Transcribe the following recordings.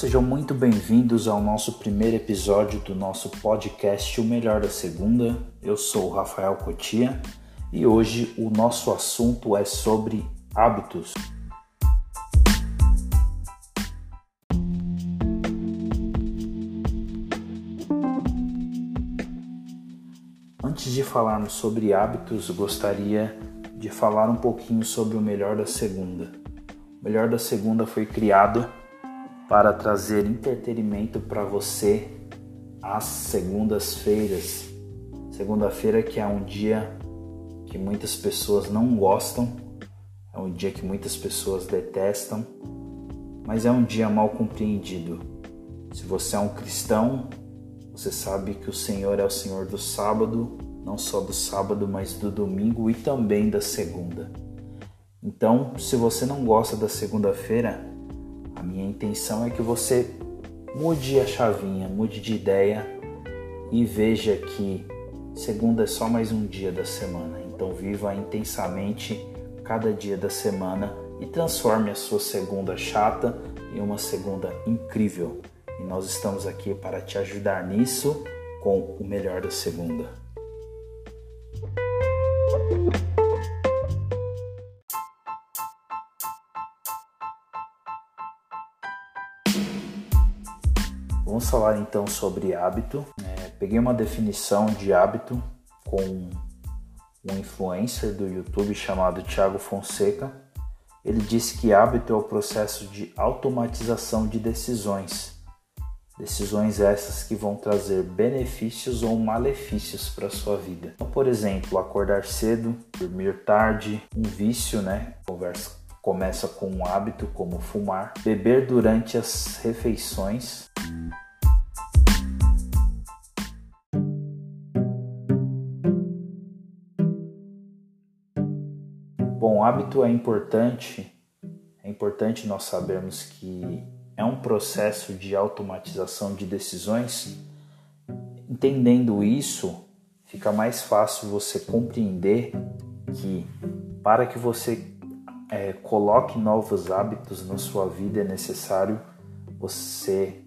Sejam muito bem-vindos ao nosso primeiro episódio do nosso podcast O Melhor da Segunda. Eu sou o Rafael Cotia e hoje o nosso assunto é sobre hábitos. Antes de falarmos sobre hábitos, gostaria de falar um pouquinho sobre o melhor da segunda. O melhor da segunda foi criado para trazer entretenimento para você às segundas-feiras. Segunda-feira que é um dia que muitas pessoas não gostam, é um dia que muitas pessoas detestam, mas é um dia mal compreendido. Se você é um cristão, você sabe que o Senhor é o Senhor do sábado, não só do sábado, mas do domingo e também da segunda. Então, se você não gosta da segunda-feira, a minha intenção é que você mude a chavinha, mude de ideia e veja que segunda é só mais um dia da semana. Então viva intensamente cada dia da semana e transforme a sua segunda chata em uma segunda incrível. E nós estamos aqui para te ajudar nisso com o melhor da segunda. Falar então sobre hábito. É, peguei uma definição de hábito com um influencer do YouTube chamado Thiago Fonseca. Ele disse que hábito é o processo de automatização de decisões. Decisões essas que vão trazer benefícios ou malefícios para sua vida. Então, por exemplo, acordar cedo, dormir tarde, um vício, né? Conversa começa com um hábito como fumar, beber durante as refeições, Bom, hábito é importante, é importante nós sabermos que é um processo de automatização de decisões. Entendendo isso, fica mais fácil você compreender que para que você é, coloque novos hábitos na sua vida é necessário você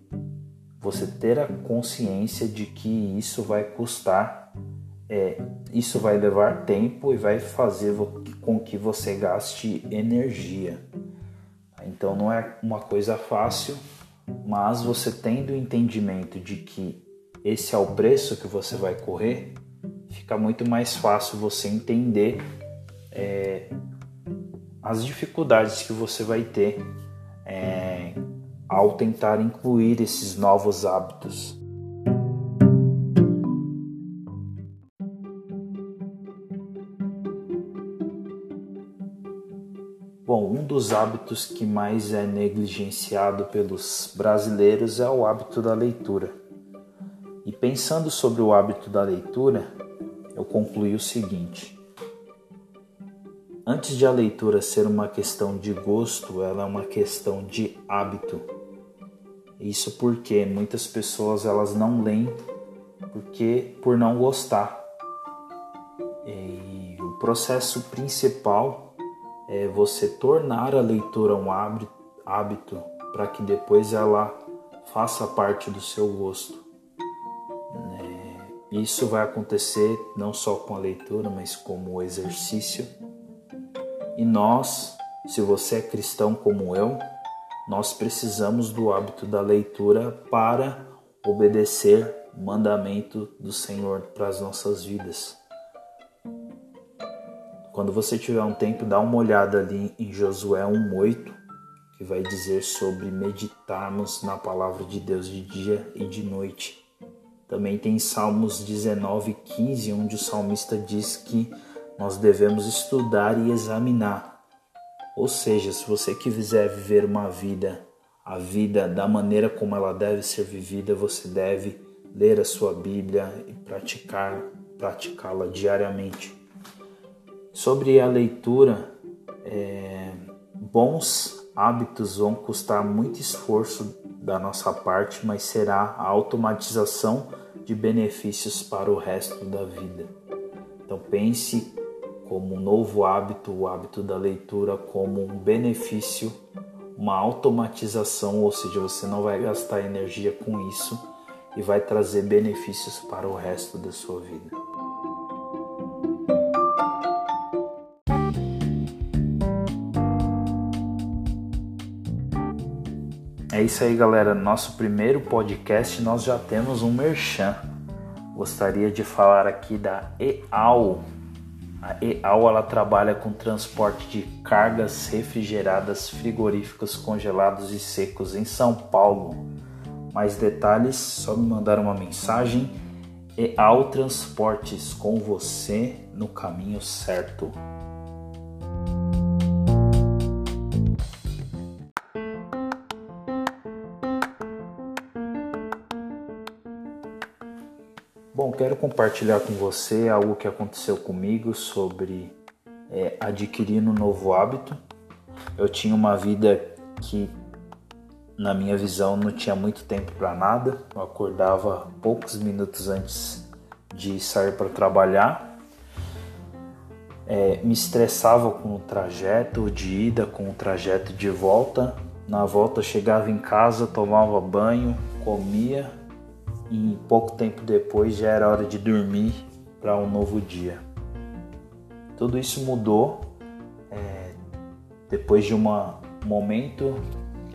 você ter a consciência de que isso vai custar é, isso vai levar tempo e vai fazer com que você gaste energia. Então não é uma coisa fácil, mas você tendo o entendimento de que esse é o preço que você vai correr, fica muito mais fácil você entender é, as dificuldades que você vai ter é, ao tentar incluir esses novos hábitos. Dos hábitos que mais é negligenciado pelos brasileiros é o hábito da leitura. E pensando sobre o hábito da leitura, eu concluí o seguinte: antes de a leitura ser uma questão de gosto, ela é uma questão de hábito. Isso porque muitas pessoas elas não leem porque por não gostar. E o processo principal é você tornar a leitura um hábito para que depois ela faça parte do seu gosto. É, isso vai acontecer não só com a leitura, mas como exercício. E nós, se você é cristão como eu, nós precisamos do hábito da leitura para obedecer o mandamento do Senhor para as nossas vidas. Quando você tiver um tempo, dá uma olhada ali em Josué 1:8, que vai dizer sobre meditarmos na palavra de Deus de dia e de noite. Também tem Salmos 19:15, onde o salmista diz que nós devemos estudar e examinar. Ou seja, se você quiser viver uma vida, a vida da maneira como ela deve ser vivida, você deve ler a sua Bíblia e praticar, praticá-la diariamente. Sobre a leitura, é, bons hábitos vão custar muito esforço da nossa parte, mas será a automatização de benefícios para o resto da vida. Então pense como um novo hábito, o hábito da leitura como um benefício uma automatização, ou seja, você não vai gastar energia com isso e vai trazer benefícios para o resto da sua vida. É isso aí, galera. Nosso primeiro podcast nós já temos um merchan. Gostaria de falar aqui da EAL. A EAL ela trabalha com transporte de cargas refrigeradas, frigoríficos, congelados e secos em São Paulo. Mais detalhes, só me mandar uma mensagem. EAL Transportes com você no caminho certo. Quero compartilhar com você algo que aconteceu comigo sobre é, adquirir um novo hábito. Eu tinha uma vida que, na minha visão, não tinha muito tempo para nada. Eu acordava poucos minutos antes de sair para trabalhar. É, me estressava com o trajeto de ida, com o trajeto de volta. Na volta, chegava em casa, tomava banho, comia e pouco tempo depois já era hora de dormir para um novo dia. Tudo isso mudou é, depois de um momento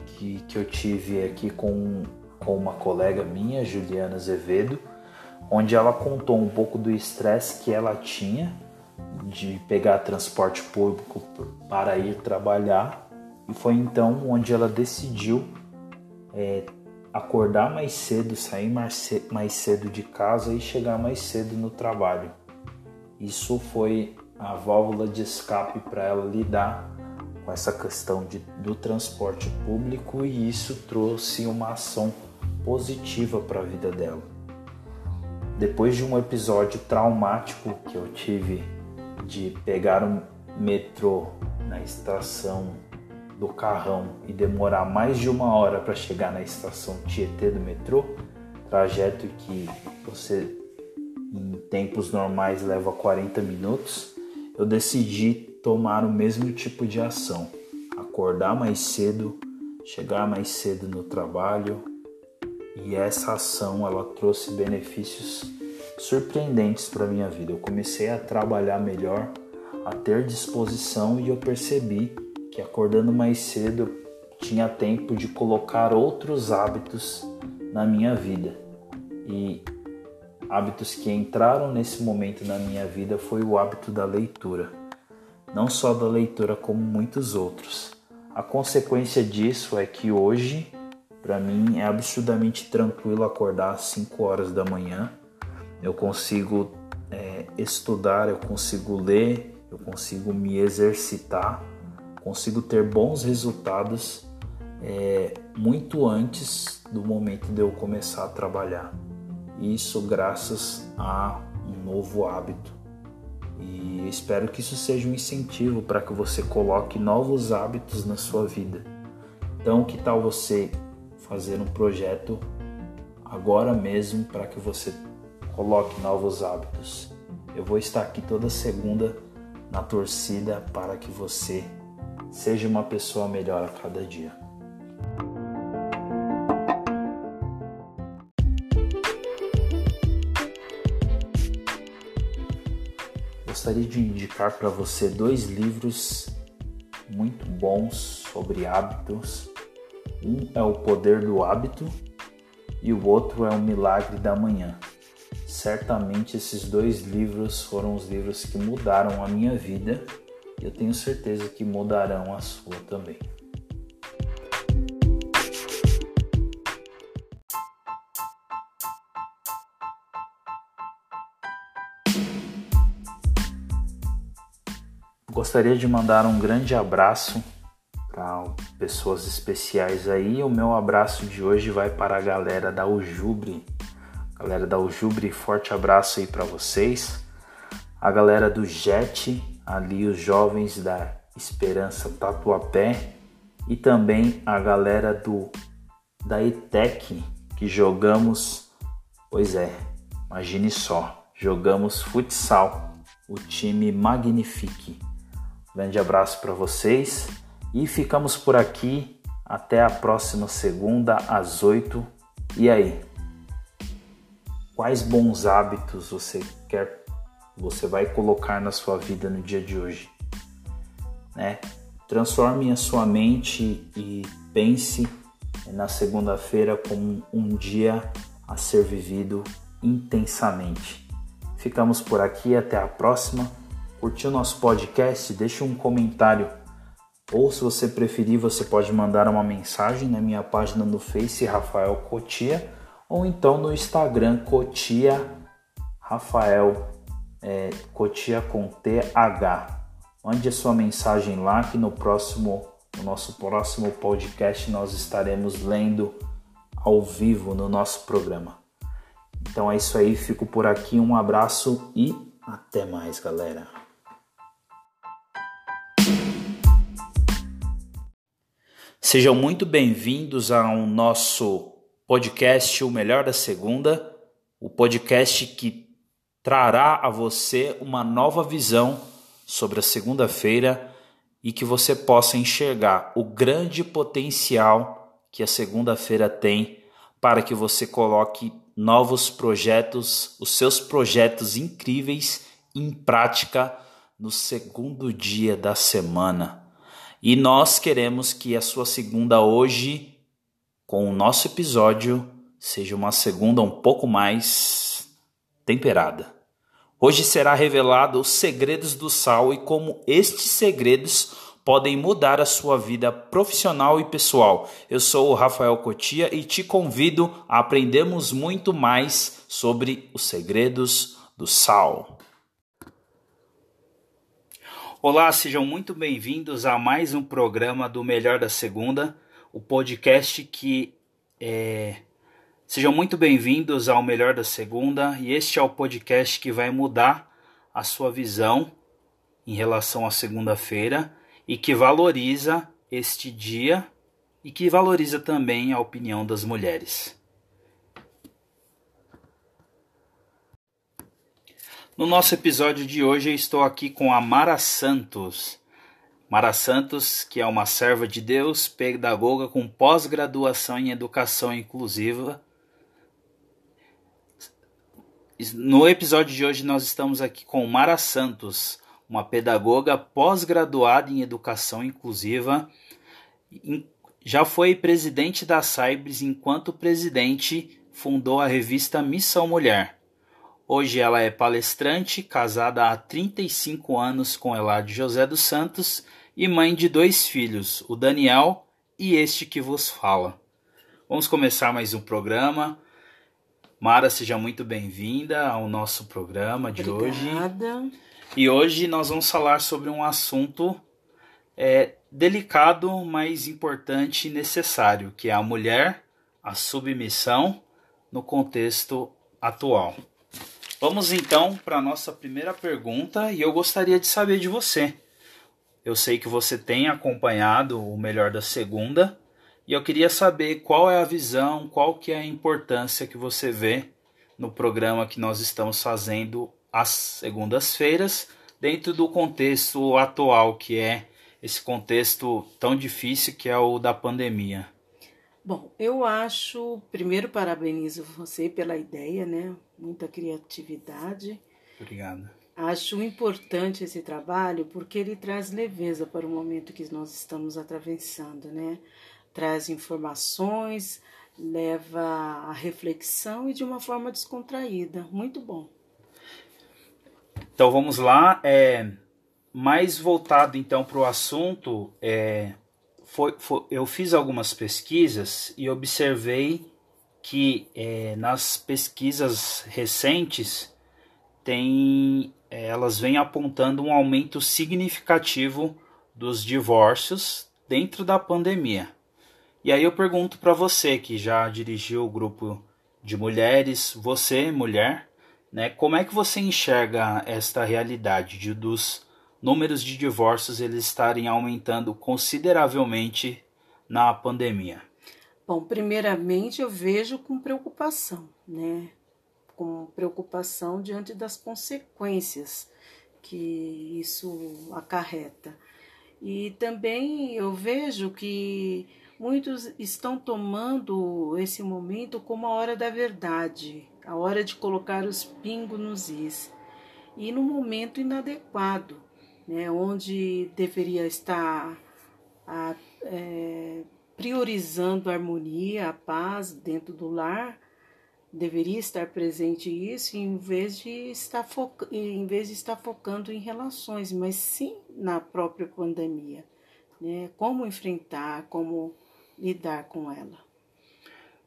que, que eu tive aqui com, com uma colega minha, Juliana Azevedo, onde ela contou um pouco do estresse que ela tinha de pegar transporte público para ir trabalhar e foi então onde ela decidiu é, acordar mais cedo, sair mais cedo de casa e chegar mais cedo no trabalho. Isso foi a válvula de escape para ela lidar com essa questão de, do transporte público e isso trouxe uma ação positiva para a vida dela. Depois de um episódio traumático que eu tive de pegar um metrô na estação do carrão e demorar mais de uma hora para chegar na estação Tietê do metrô, trajeto que você em tempos normais leva 40 minutos, eu decidi tomar o mesmo tipo de ação, acordar mais cedo, chegar mais cedo no trabalho, e essa ação ela trouxe benefícios surpreendentes para minha vida. Eu comecei a trabalhar melhor, a ter disposição e eu percebi que acordando mais cedo tinha tempo de colocar outros hábitos na minha vida. E hábitos que entraram nesse momento na minha vida foi o hábito da leitura. Não só da leitura, como muitos outros. A consequência disso é que hoje, para mim, é absurdamente tranquilo acordar às 5 horas da manhã. Eu consigo é, estudar, eu consigo ler, eu consigo me exercitar consigo ter bons resultados é, muito antes do momento de eu começar a trabalhar. Isso graças a um novo hábito. E espero que isso seja um incentivo para que você coloque novos hábitos na sua vida. Então, que tal você fazer um projeto agora mesmo para que você coloque novos hábitos? Eu vou estar aqui toda segunda na torcida para que você Seja uma pessoa melhor a cada dia. Gostaria de indicar para você dois livros muito bons sobre hábitos. Um é O Poder do Hábito e o outro é O Milagre da Manhã. Certamente esses dois livros foram os livros que mudaram a minha vida eu tenho certeza que mudarão a sua também. Gostaria de mandar um grande abraço para pessoas especiais aí. O meu abraço de hoje vai para a galera da Ujubre. Galera da Ujubre, forte abraço aí para vocês. A galera do Jet, ali os jovens da Esperança Tatuapé e também a galera do da ETEC que jogamos, pois é, imagine só, jogamos futsal, o time Magnifique. Grande abraço para vocês e ficamos por aqui Até a próxima segunda às 8. E aí? Quais bons hábitos você quer você vai colocar na sua vida no dia de hoje? Né? Transforme a sua mente e pense na segunda-feira como um dia a ser vivido intensamente. Ficamos por aqui, até a próxima. Curtiu nosso podcast? Deixe um comentário ou se você preferir, você pode mandar uma mensagem na minha página no Face Rafael Cotia ou então no Instagram Cotia Rafael é, Cotia com TH. Mande a sua mensagem lá que no próximo no nosso próximo podcast nós estaremos lendo ao vivo no nosso programa. Então é isso aí, fico por aqui, um abraço e até mais, galera. Sejam muito bem-vindos ao nosso podcast O Melhor da Segunda, o podcast que trará a você uma nova visão sobre a segunda-feira e que você possa enxergar o grande potencial que a segunda-feira tem para que você coloque novos projetos, os seus projetos incríveis em prática no segundo dia da semana. E nós queremos que a sua segunda hoje, com o nosso episódio, seja uma segunda um pouco mais temperada. Hoje será revelado os segredos do sal e como estes segredos podem mudar a sua vida profissional e pessoal. Eu sou o Rafael Cotia e te convido a aprendermos muito mais sobre os segredos do sal. Olá, sejam muito bem-vindos a mais um programa do Melhor da Segunda, o podcast que é... Sejam muito bem-vindos ao Melhor da Segunda e este é o podcast que vai mudar a sua visão em relação à segunda-feira e que valoriza este dia e que valoriza também a opinião das mulheres. No nosso episódio de hoje, eu estou aqui com a Mara Santos. Mara Santos, que é uma serva de Deus, pedagoga com pós-graduação em educação inclusiva. No episódio de hoje, nós estamos aqui com Mara Santos, uma pedagoga pós-graduada em educação inclusiva. Já foi presidente da Saibres, enquanto presidente, fundou a revista Missão Mulher Hoje ela é palestrante, casada há 35 anos com Eladio José dos Santos e mãe de dois filhos, o Daniel e este que vos fala. Vamos começar mais um programa. Mara, seja muito bem-vinda ao nosso programa de Obrigada. hoje. E hoje nós vamos falar sobre um assunto é, delicado, mas importante e necessário, que é a mulher, a submissão no contexto atual. Vamos então para a nossa primeira pergunta e eu gostaria de saber de você. Eu sei que você tem acompanhado o melhor da segunda e eu queria saber qual é a visão, qual que é a importância que você vê no programa que nós estamos fazendo às segundas-feiras, dentro do contexto atual que é esse contexto tão difícil que é o da pandemia. Bom, eu acho, primeiro parabenizo você pela ideia, né? Muita criatividade. Obrigado. Acho importante esse trabalho porque ele traz leveza para o momento que nós estamos atravessando, né? Traz informações, leva a reflexão e de uma forma descontraída. Muito bom. Então vamos lá. É, mais voltado então para o assunto, é, foi, foi, eu fiz algumas pesquisas e observei que é, nas pesquisas recentes tem, é, elas vêm apontando um aumento significativo dos divórcios dentro da pandemia. E aí eu pergunto para você que já dirigiu o grupo de mulheres, você mulher, né, como é que você enxerga esta realidade de, dos números de divórcios eles estarem aumentando consideravelmente na pandemia? Bom, primeiramente eu vejo com preocupação, né? Com preocupação diante das consequências que isso acarreta. E também eu vejo que muitos estão tomando esse momento como a hora da verdade, a hora de colocar os pingos nos is, e no momento inadequado, né, onde deveria estar a, é, priorizando a harmonia, a paz dentro do lar, deveria estar presente isso em vez de estar em vez de estar focando em relações, mas sim na própria pandemia, né? Como enfrentar, como lidar com ela.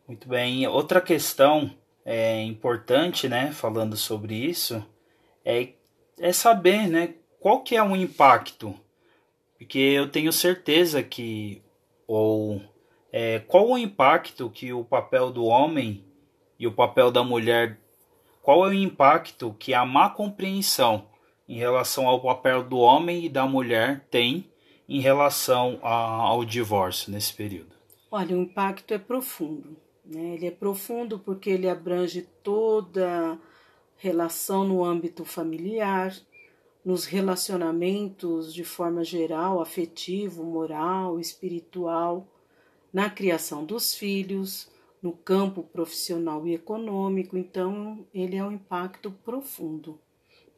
Muito bem. Outra questão é importante, né? Falando sobre isso, é, é saber, né? Qual que é o impacto? Porque eu tenho certeza que ou é, qual o impacto que o papel do homem e o papel da mulher, qual é o impacto que a má compreensão em relação ao papel do homem e da mulher tem em relação a, ao divórcio nesse período? Olha, o impacto é profundo. Né? Ele é profundo porque ele abrange toda relação no âmbito familiar, nos relacionamentos de forma geral, afetivo, moral, espiritual, na criação dos filhos, no campo profissional e econômico, então ele é um impacto profundo.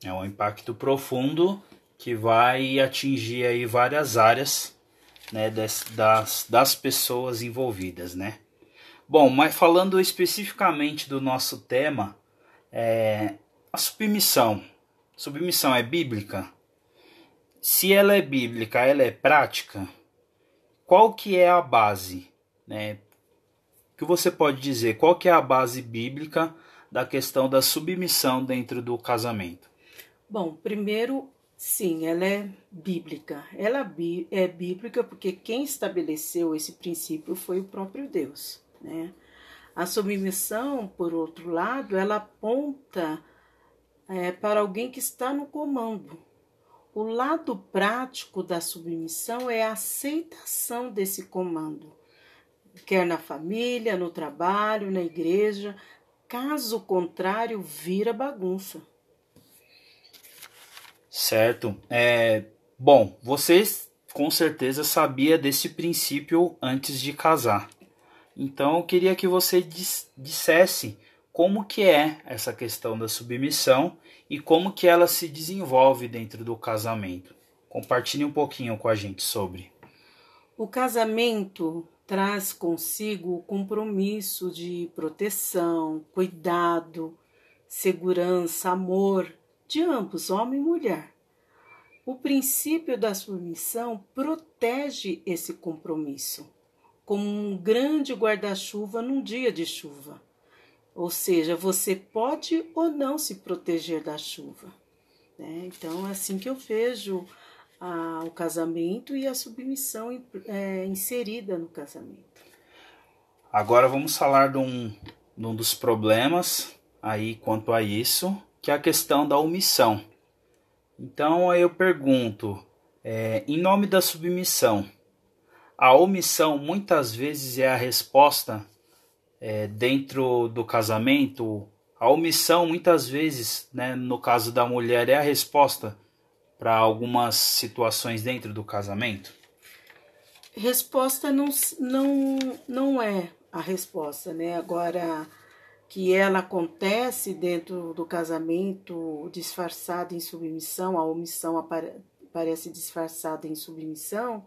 É um impacto profundo que vai atingir aí várias áreas né, das, das, das pessoas envolvidas, né? Bom, mas falando especificamente do nosso tema, é, a submissão. Submissão é bíblica? Se ela é bíblica, ela é prática? Qual que é a base? Né? que você pode dizer? Qual que é a base bíblica da questão da submissão dentro do casamento? Bom, primeiro, sim, ela é bíblica. Ela é bíblica porque quem estabeleceu esse princípio foi o próprio Deus, né? A submissão, por outro lado, ela aponta é, para alguém que está no comando. O lado prático da submissão é a aceitação desse comando quer na família, no trabalho, na igreja. Caso contrário, vira bagunça. Certo. É, bom, vocês com certeza sabia desse princípio antes de casar. Então eu queria que você dissesse como que é essa questão da submissão e como que ela se desenvolve dentro do casamento. Compartilhe um pouquinho com a gente sobre. O casamento traz consigo o compromisso de proteção, cuidado, segurança, amor de ambos, homem e mulher. O princípio da submissão protege esse compromisso, como um grande guarda-chuva num dia de chuva. Ou seja, você pode ou não se proteger da chuva. Né? Então, é assim que eu vejo a, o casamento e a submissão é, inserida no casamento. Agora vamos falar de um, de um dos problemas aí quanto a isso, que é a questão da omissão. Então aí eu pergunto, é, em nome da submissão, a omissão muitas vezes é a resposta é, dentro do casamento. A omissão muitas vezes, né, no caso da mulher, é a resposta para algumas situações dentro do casamento? Resposta não, não, não é a resposta, né? Agora que ela acontece dentro do casamento disfarçada em submissão, a omissão apare, parece disfarçada em submissão,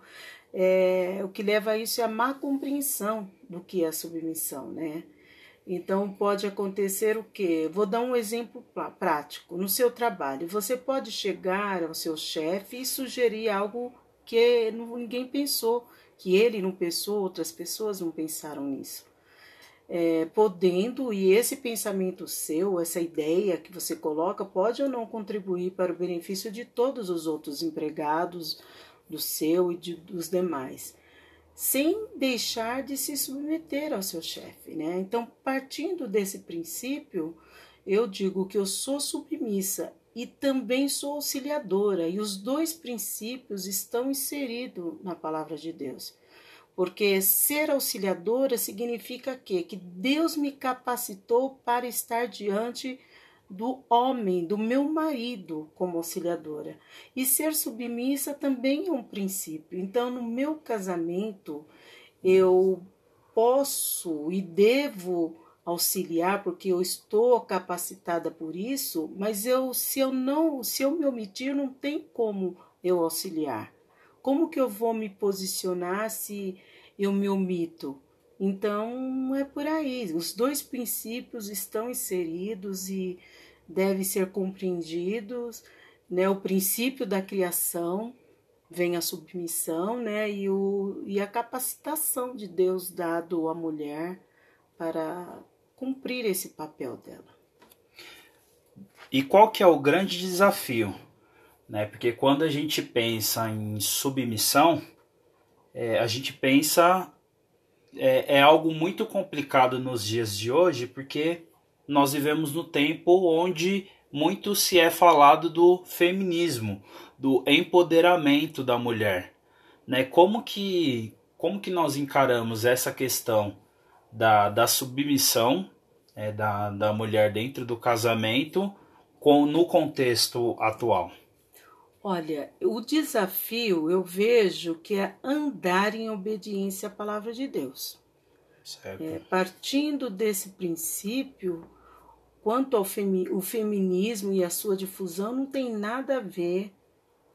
é, o que leva a isso é a má compreensão do que é submissão, né? Então pode acontecer o quê? Vou dar um exemplo prático. No seu trabalho, você pode chegar ao seu chefe e sugerir algo que ninguém pensou, que ele não pensou, outras pessoas não pensaram nisso. É, podendo, e esse pensamento seu, essa ideia que você coloca, pode ou não contribuir para o benefício de todos os outros empregados, do seu e de, dos demais sem deixar de se submeter ao seu chefe, né? Então, partindo desse princípio, eu digo que eu sou submissa e também sou auxiliadora, e os dois princípios estão inseridos na palavra de Deus. Porque ser auxiliadora significa que que Deus me capacitou para estar diante do homem, do meu marido como auxiliadora. E ser submissa também é um princípio. Então, no meu casamento, eu posso e devo auxiliar porque eu estou capacitada por isso, mas eu se eu não, se eu me omitir, não tem como eu auxiliar. Como que eu vou me posicionar se eu me omito? Então é por aí. Os dois princípios estão inseridos e devem ser compreendidos, né? O princípio da criação vem a submissão, né? E, o, e a capacitação de Deus dado à mulher para cumprir esse papel dela. E qual que é o grande desafio? Né? Porque quando a gente pensa em submissão, é, a gente pensa é, é algo muito complicado nos dias de hoje, porque nós vivemos no tempo onde muito se é falado do feminismo, do empoderamento da mulher, né? Como que como que nós encaramos essa questão da, da submissão é, da, da mulher dentro do casamento com, no contexto atual? Olha, o desafio eu vejo que é andar em obediência à palavra de Deus. É, partindo desse princípio, quanto ao femi o feminismo e a sua difusão, não tem nada a ver,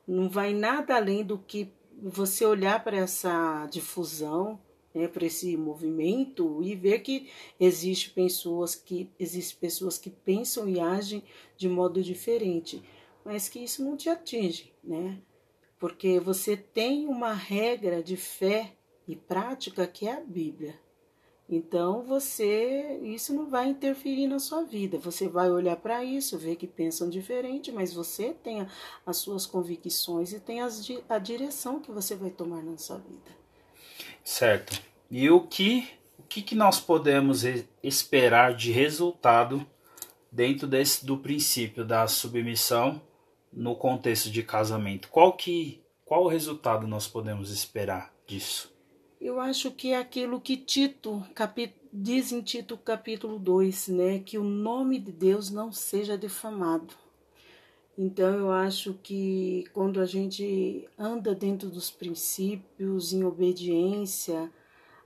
não vai nada além do que você olhar para essa difusão né, para esse movimento e ver que existe pessoas que existem pessoas que pensam e agem de modo diferente, mas que isso não te atinge, né? Porque você tem uma regra de fé e prática que é a Bíblia. Então você isso não vai interferir na sua vida. Você vai olhar para isso, ver que pensam diferente, mas você tem as suas convicções e tem as, a direção que você vai tomar na sua vida. Certo. E o que, o que, que nós podemos esperar de resultado dentro desse, do princípio da submissão no contexto de casamento? Qual que qual o resultado nós podemos esperar disso? Eu acho que é aquilo que Tito diz em Tito capítulo 2, né? Que o nome de Deus não seja defamado. Então eu acho que quando a gente anda dentro dos princípios, em obediência,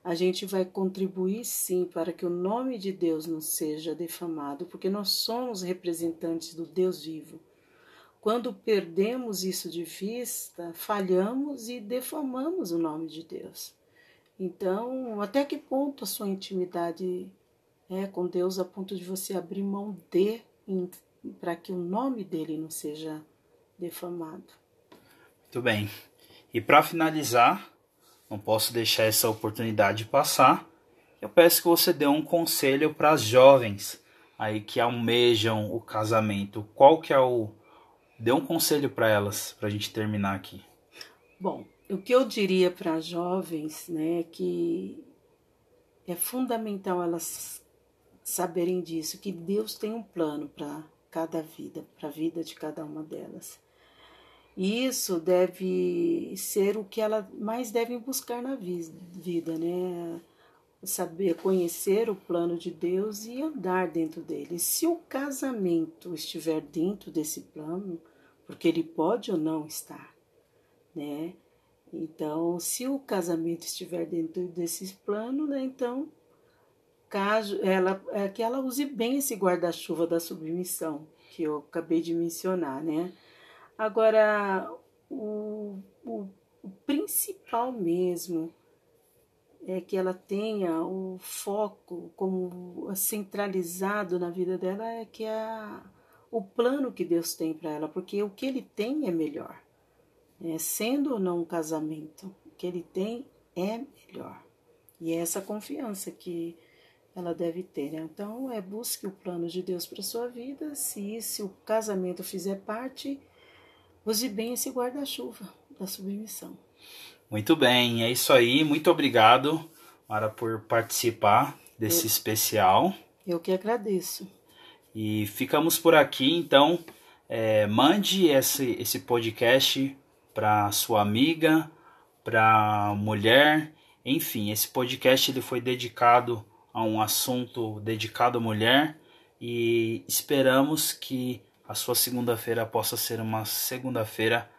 a gente vai contribuir sim para que o nome de Deus não seja defamado, porque nós somos representantes do Deus vivo. Quando perdemos isso de vista, falhamos e defamamos o nome de Deus. Então, até que ponto a sua intimidade é com Deus a ponto de você abrir mão de para que o nome dele não seja defamado. Muito bem. E para finalizar, não posso deixar essa oportunidade passar. Eu peço que você dê um conselho para as jovens aí que almejam o casamento. Qual que é o dê um conselho para elas para a gente terminar aqui. Bom, o que eu diria para as jovens, né, que é fundamental elas saberem disso, que Deus tem um plano para cada vida, para a vida de cada uma delas. E isso deve ser o que ela mais deve buscar na vida, né? Saber conhecer o plano de Deus e andar dentro dele. Se o casamento estiver dentro desse plano, porque ele pode ou não estar, né? Então, se o casamento estiver dentro desse plano, né? Então, caso ela é que ela use bem esse guarda-chuva da submissão que eu acabei de mencionar, né? Agora, o, o, o principal mesmo é que ela tenha o foco como centralizado na vida dela é que é o plano que Deus tem para ela, porque o que ele tem é melhor. É, sendo ou não um casamento, o que ele tem é melhor. E é essa confiança que ela deve ter. Né? Então, é busque o plano de Deus para sua vida. Se, se o casamento fizer parte, Use bem esse guarda-chuva da submissão. Muito bem, é isso aí. Muito obrigado, Mara, por participar desse eu, especial. Eu que agradeço. E ficamos por aqui, então. É, mande esse, esse podcast para sua amiga, para mulher, enfim, esse podcast ele foi dedicado a um assunto dedicado à mulher e esperamos que a sua segunda-feira possa ser uma segunda-feira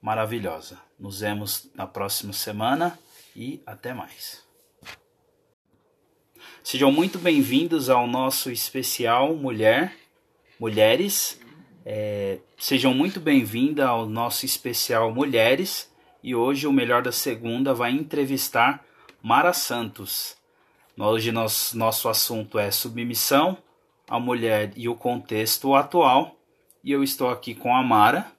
maravilhosa. Nos vemos na próxima semana e até mais. Sejam muito bem-vindos ao nosso especial Mulher, Mulheres. É, sejam muito bem-vindas ao nosso especial Mulheres. E hoje o Melhor da Segunda vai entrevistar Mara Santos. Hoje nosso, nosso assunto é submissão, a mulher e o contexto atual. E eu estou aqui com a Mara.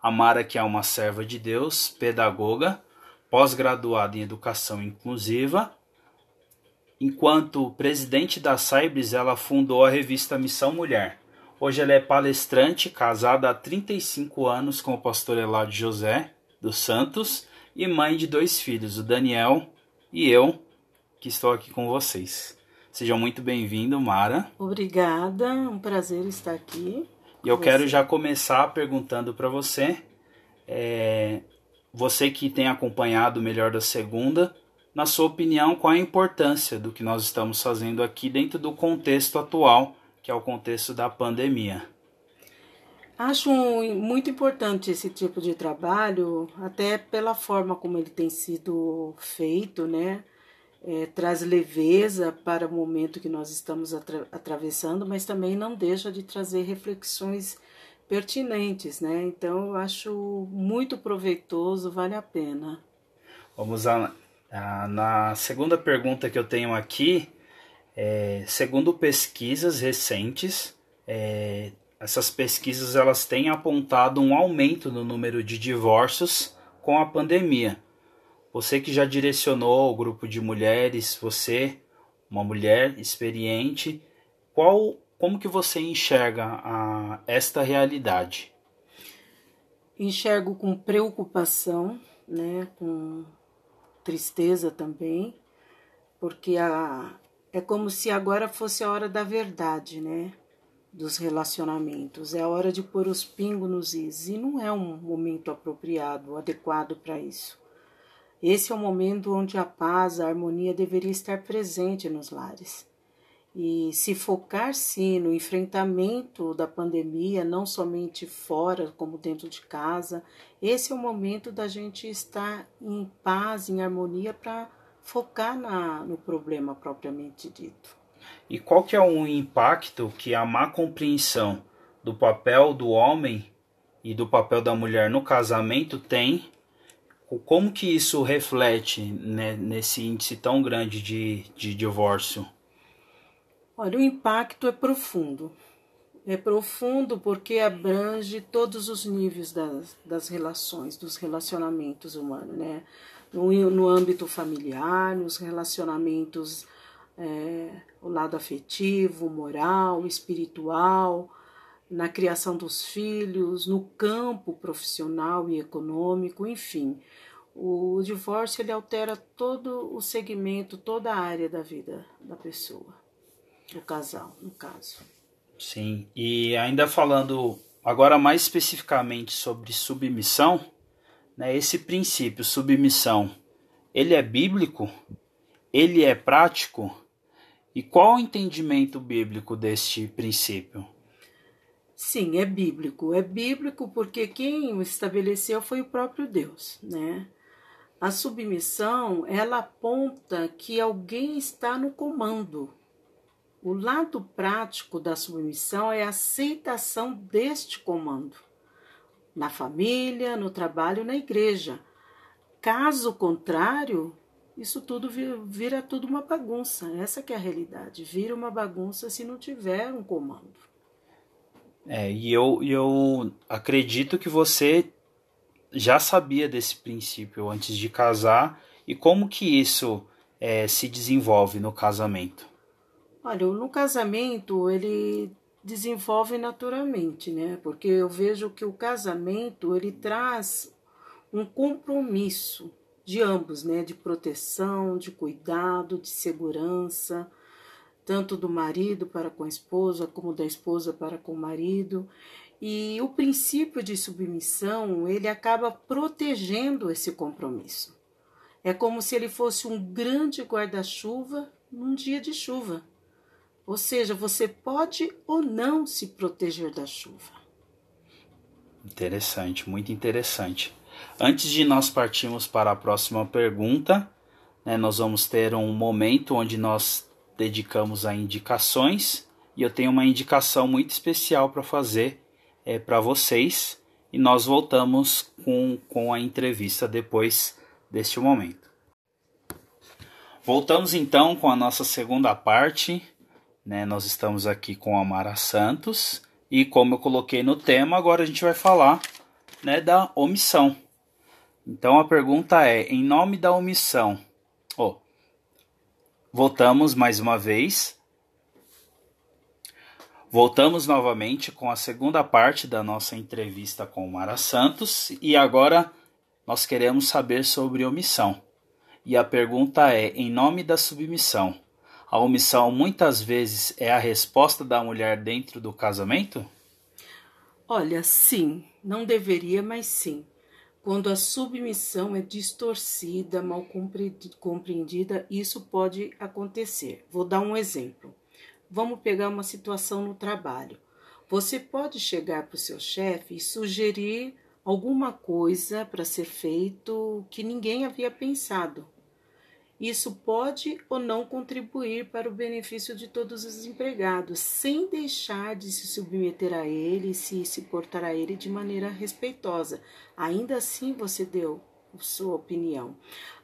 A Mara que é uma serva de Deus, pedagoga, pós-graduada em educação inclusiva. Enquanto presidente da Saibres, ela fundou a revista Missão Mulher. Hoje ela é palestrante, casada há 35 anos com o pastor Eládio José dos Santos e mãe de dois filhos, o Daniel e eu, que estou aqui com vocês. Sejam muito bem-vindos, Mara. Obrigada, um prazer estar aqui. E eu quero já começar perguntando para você, é, você que tem acompanhado o Melhor da Segunda, na sua opinião, qual a importância do que nós estamos fazendo aqui dentro do contexto atual, que é o contexto da pandemia? Acho muito importante esse tipo de trabalho, até pela forma como ele tem sido feito, né? é, traz leveza para o momento que nós estamos atra atravessando, mas também não deixa de trazer reflexões pertinentes, né? Então eu acho muito proveitoso, vale a pena. Vamos a, a na segunda pergunta que eu tenho aqui, é, segundo pesquisas recentes, é, essas pesquisas elas têm apontado um aumento no número de divórcios com a pandemia. Você que já direcionou o grupo de mulheres, você, uma mulher experiente, qual, como que você enxerga a, esta realidade? Enxergo com preocupação, né, com tristeza também, porque a, é como se agora fosse a hora da verdade, né? Dos relacionamentos. É a hora de pôr os pingos nos is. E não é um momento apropriado, adequado para isso. Esse é o momento onde a paz, a harmonia deveria estar presente nos lares. E se focar sim no enfrentamento da pandemia, não somente fora, como dentro de casa, esse é o momento da gente estar em paz, em harmonia, para focar na, no problema propriamente dito. E qual que é o impacto que a má compreensão do papel do homem e do papel da mulher no casamento tem como que isso reflete né, nesse índice tão grande de, de divórcio? Olha, o impacto é profundo. É profundo porque abrange todos os níveis das, das relações, dos relacionamentos humanos, né? No, no âmbito familiar, nos relacionamentos, é, o lado afetivo, moral, espiritual, na criação dos filhos, no campo profissional e econômico, enfim. O divórcio ele altera todo o segmento, toda a área da vida da pessoa, do casal, no caso. Sim, e ainda falando agora mais especificamente sobre submissão, né, esse princípio, submissão, ele é bíblico? Ele é prático? E qual o entendimento bíblico deste princípio? Sim, é bíblico. É bíblico porque quem o estabeleceu foi o próprio Deus, né? A submissão, ela aponta que alguém está no comando. O lado prático da submissão é a aceitação deste comando, na família, no trabalho, na igreja. Caso contrário, isso tudo vira tudo uma bagunça. Essa que é a realidade. Vira uma bagunça se não tiver um comando. É, e eu, eu acredito que você já sabia desse princípio antes de casar e como que isso é, se desenvolve no casamento? Olha, no casamento ele desenvolve naturalmente, né? Porque eu vejo que o casamento ele traz um compromisso de ambos, né? De proteção, de cuidado, de segurança, tanto do marido para com a esposa como da esposa para com o marido. E o princípio de submissão, ele acaba protegendo esse compromisso. É como se ele fosse um grande guarda-chuva num dia de chuva. Ou seja, você pode ou não se proteger da chuva. Interessante, muito interessante. Antes de nós partirmos para a próxima pergunta, né, nós vamos ter um momento onde nós dedicamos a indicações e eu tenho uma indicação muito especial para fazer é, para vocês e nós voltamos com, com a entrevista depois deste momento. Voltamos então com a nossa segunda parte. Né? Nós estamos aqui com a Mara Santos e como eu coloquei no tema, agora a gente vai falar né, da omissão. Então a pergunta é: em nome da omissão, oh, voltamos mais uma vez. Voltamos novamente com a segunda parte da nossa entrevista com Mara Santos e agora nós queremos saber sobre omissão. E a pergunta é: em nome da submissão, a omissão muitas vezes é a resposta da mulher dentro do casamento? Olha, sim, não deveria, mas sim. Quando a submissão é distorcida, mal compreendida, isso pode acontecer. Vou dar um exemplo. Vamos pegar uma situação no trabalho. Você pode chegar para o seu chefe e sugerir alguma coisa para ser feito que ninguém havia pensado. Isso pode ou não contribuir para o benefício de todos os empregados, sem deixar de se submeter a ele, se se portar a ele de maneira respeitosa. Ainda assim, você deu sua opinião.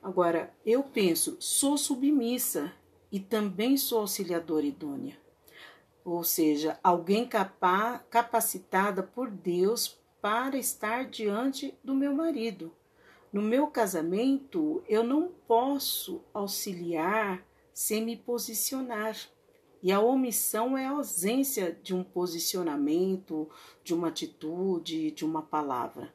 Agora, eu penso, sou submissa e também sou auxiliadora idônea. Ou seja, alguém capa capacitada por Deus para estar diante do meu marido. No meu casamento, eu não posso auxiliar sem me posicionar. E a omissão é a ausência de um posicionamento, de uma atitude, de uma palavra.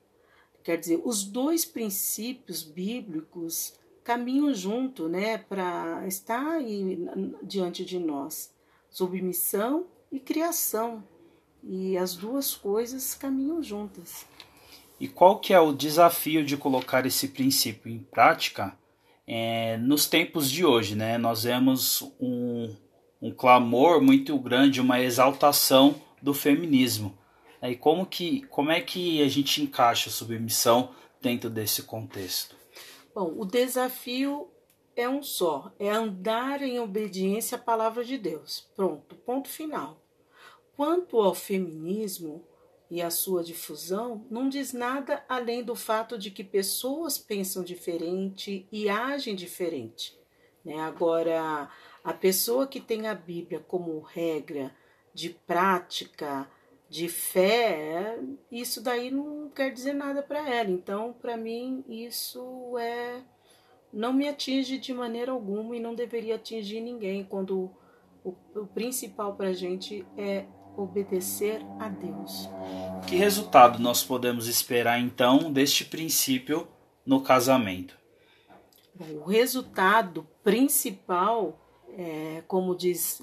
Quer dizer, os dois princípios bíblicos caminham junto, né, para estar aí diante de nós. Submissão e criação. E as duas coisas caminham juntas. E qual que é o desafio de colocar esse princípio em prática é, nos tempos de hoje? Né? Nós vemos um, um clamor muito grande, uma exaltação do feminismo. E como, que, como é que a gente encaixa a submissão dentro desse contexto? Bom, o desafio é um só, é andar em obediência à palavra de Deus. Pronto, ponto final. Quanto ao feminismo, e a sua difusão não diz nada além do fato de que pessoas pensam diferente e agem diferente. Né? Agora, a pessoa que tem a Bíblia como regra de prática, de fé, isso daí não quer dizer nada para ela. Então, para mim, isso é não me atinge de maneira alguma e não deveria atingir ninguém quando o, o principal para a gente é obedecer a Deus. Que resultado nós podemos esperar então deste princípio no casamento? Bom, o resultado principal, é, como diz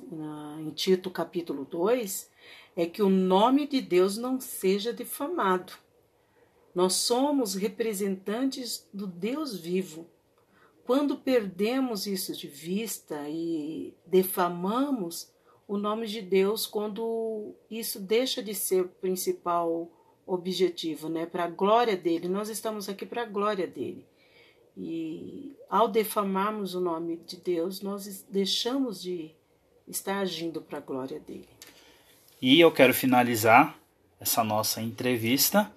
em Tito capítulo 2, é que o nome de Deus não seja difamado. Nós somos representantes do Deus vivo. Quando perdemos isso de vista e defamamos o nome de Deus quando isso deixa de ser o principal objetivo, né? Para a glória dele. Nós estamos aqui para a glória dele. E ao defamarmos o nome de Deus, nós deixamos de estar agindo para a glória dele. E eu quero finalizar essa nossa entrevista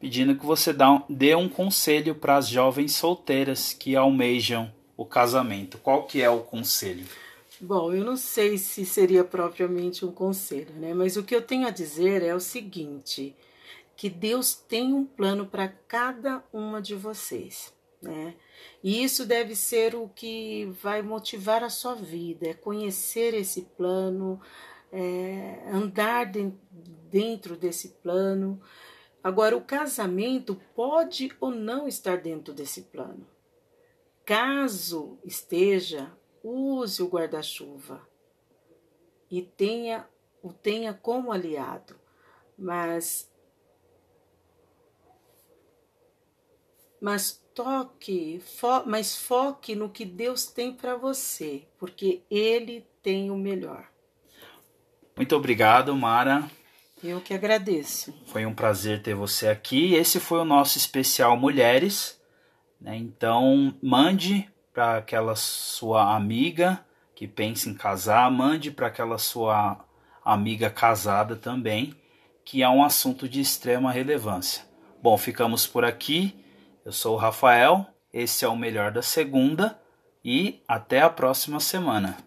pedindo que você dê um conselho para as jovens solteiras que almejam o casamento. Qual que é o conselho? Bom, eu não sei se seria propriamente um conselho, né? Mas o que eu tenho a dizer é o seguinte: que Deus tem um plano para cada uma de vocês, né? E isso deve ser o que vai motivar a sua vida, é conhecer esse plano, é andar dentro desse plano. Agora, o casamento pode ou não estar dentro desse plano. Caso esteja, use o guarda-chuva e tenha o tenha como aliado, mas mas toque, fo, mas foque no que Deus tem para você, porque ele tem o melhor. Muito obrigado, Mara. Eu que agradeço. Foi um prazer ter você aqui. Esse foi o nosso especial Mulheres. Né? Então, mande para aquela sua amiga que pensa em casar, mande para aquela sua amiga casada também, que é um assunto de extrema relevância. Bom, ficamos por aqui. Eu sou o Rafael, esse é o melhor da segunda e até a próxima semana.